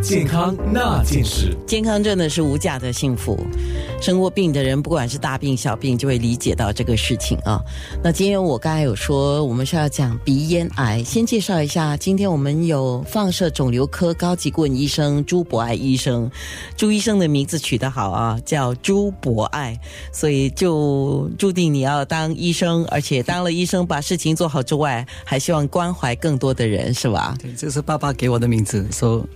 健康那件事。健康真的是无价的幸福。生过病的人，不管是大病小病，就会理解到这个事情啊。那今天我刚才有说，我们是要讲鼻咽癌，先介绍一下。今天我们有放射肿瘤科高级顾问医生朱博爱医生。朱医生的名字取得好啊，叫朱博爱，所以就注定你要当医生，而且当了医生，把事情做好之外，还希望关怀更多的人，是吧？对，这是爸爸给我的名字，说。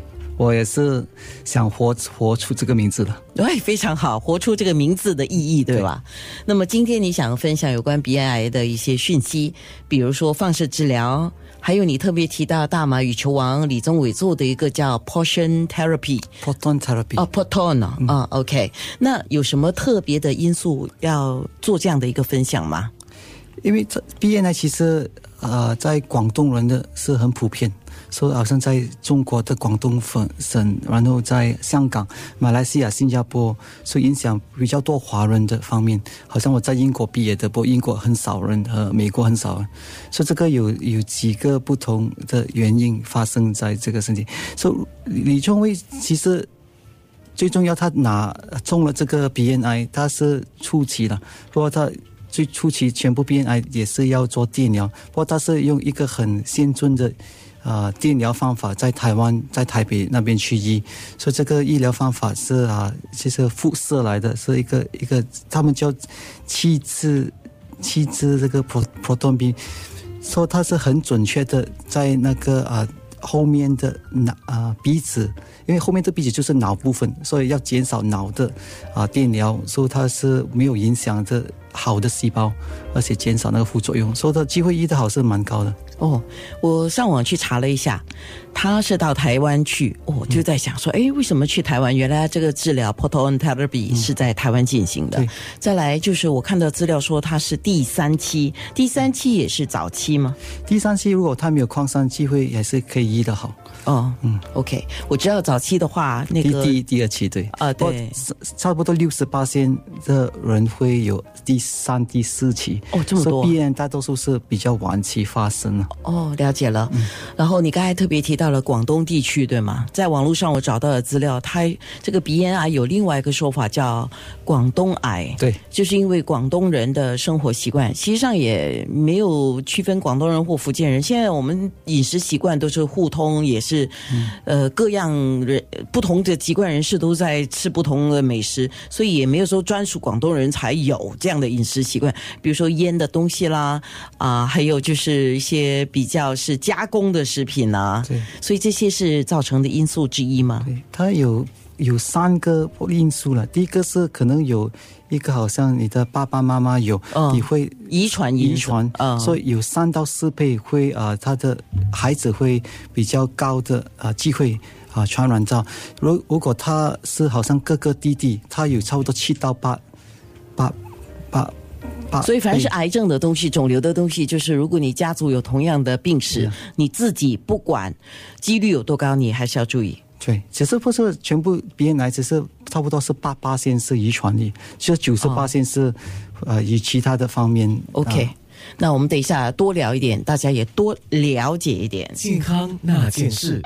我也是想活活出这个名字的，对，非常好，活出这个名字的意义，对吧？那么今天你想分享有关鼻咽癌的一些讯息，比如说放射治疗，还有你特别提到大马羽球王李宗伟做的一个叫 portion therapy，proton therapy，哦，proton 啊，OK，那有什么特别的因素要做这样的一个分享吗？因为这鼻炎呢，其实呃，在广东人的是很普遍。说好像在中国的广东省，然后在香港、马来西亚、新加坡，所以影响比较多华人的方面。好像我在英国毕业的，不，英国很少人，和美国很少人。所以这个有有几个不同的原因发生在这个身体。所以李宗伟其实最重要，他拿中了这个鼻咽癌，他是初期的。不过他最初期全部鼻咽癌也是要做电疗，不过他是用一个很先进的。啊，电疗方法在台湾，在台北那边去医，所以这个医疗方法是啊，就是辐射来的，是一个一个，他们叫气质气质这个 pro proton beam，说它是很准确的，在那个啊后面的脑啊鼻子，因为后面这鼻子就是脑部分，所以要减少脑的啊电疗，所以它是没有影响这好的细胞，而且减少那个副作用，所以它机会医的好是蛮高的。哦，我上网去查了一下，他是到台湾去，哦，就在想说，哎，为什么去台湾？原来这个治疗 proton therapy 是在台湾进行的。再来就是我看到资料说他是第三期，第三期也是早期吗？第三期如果他没有扩散机会，也是可以医的好。哦，嗯，OK，我知道早期的话，那个第第二期对啊，对，差不多六十八线的人会有第三、第四期。哦，这么多，鼻炎大多数是比较晚期发生了。哦，了解了。然后你刚才特别提到了广东地区，对吗？在网络上我找到的资料，它这个鼻咽癌有另外一个说法叫广东癌。对，就是因为广东人的生活习惯，实际上也没有区分广东人或福建人。现在我们饮食习惯都是互通，也是。是，呃，各样人不同的籍贯人士都在吃不同的美食，所以也没有说专属广东人才有这样的饮食习惯。比如说腌的东西啦，啊，还有就是一些比较是加工的食品啊。对，所以这些是造成的因素之一吗？对，它有有三个因素了。第一个是可能有。一个好像你的爸爸妈妈有，你会遗传遗传，所以有三到四倍会啊，他的孩子会比较高的啊机会啊传染到。如如果他是好像哥哥弟弟，他有差不多七到八八八八。所以凡是癌症的东西、肿瘤的东西，就是如果你家族有同样的病史，你自己不管几率有多高，你还是要注意。对，只是不是全部鼻咽癌，只是差不多是八八线是遗传的，就九十八线是呃以其他的方面。OK，那我们等一下多聊一点，大家也多了解一点健康那件事。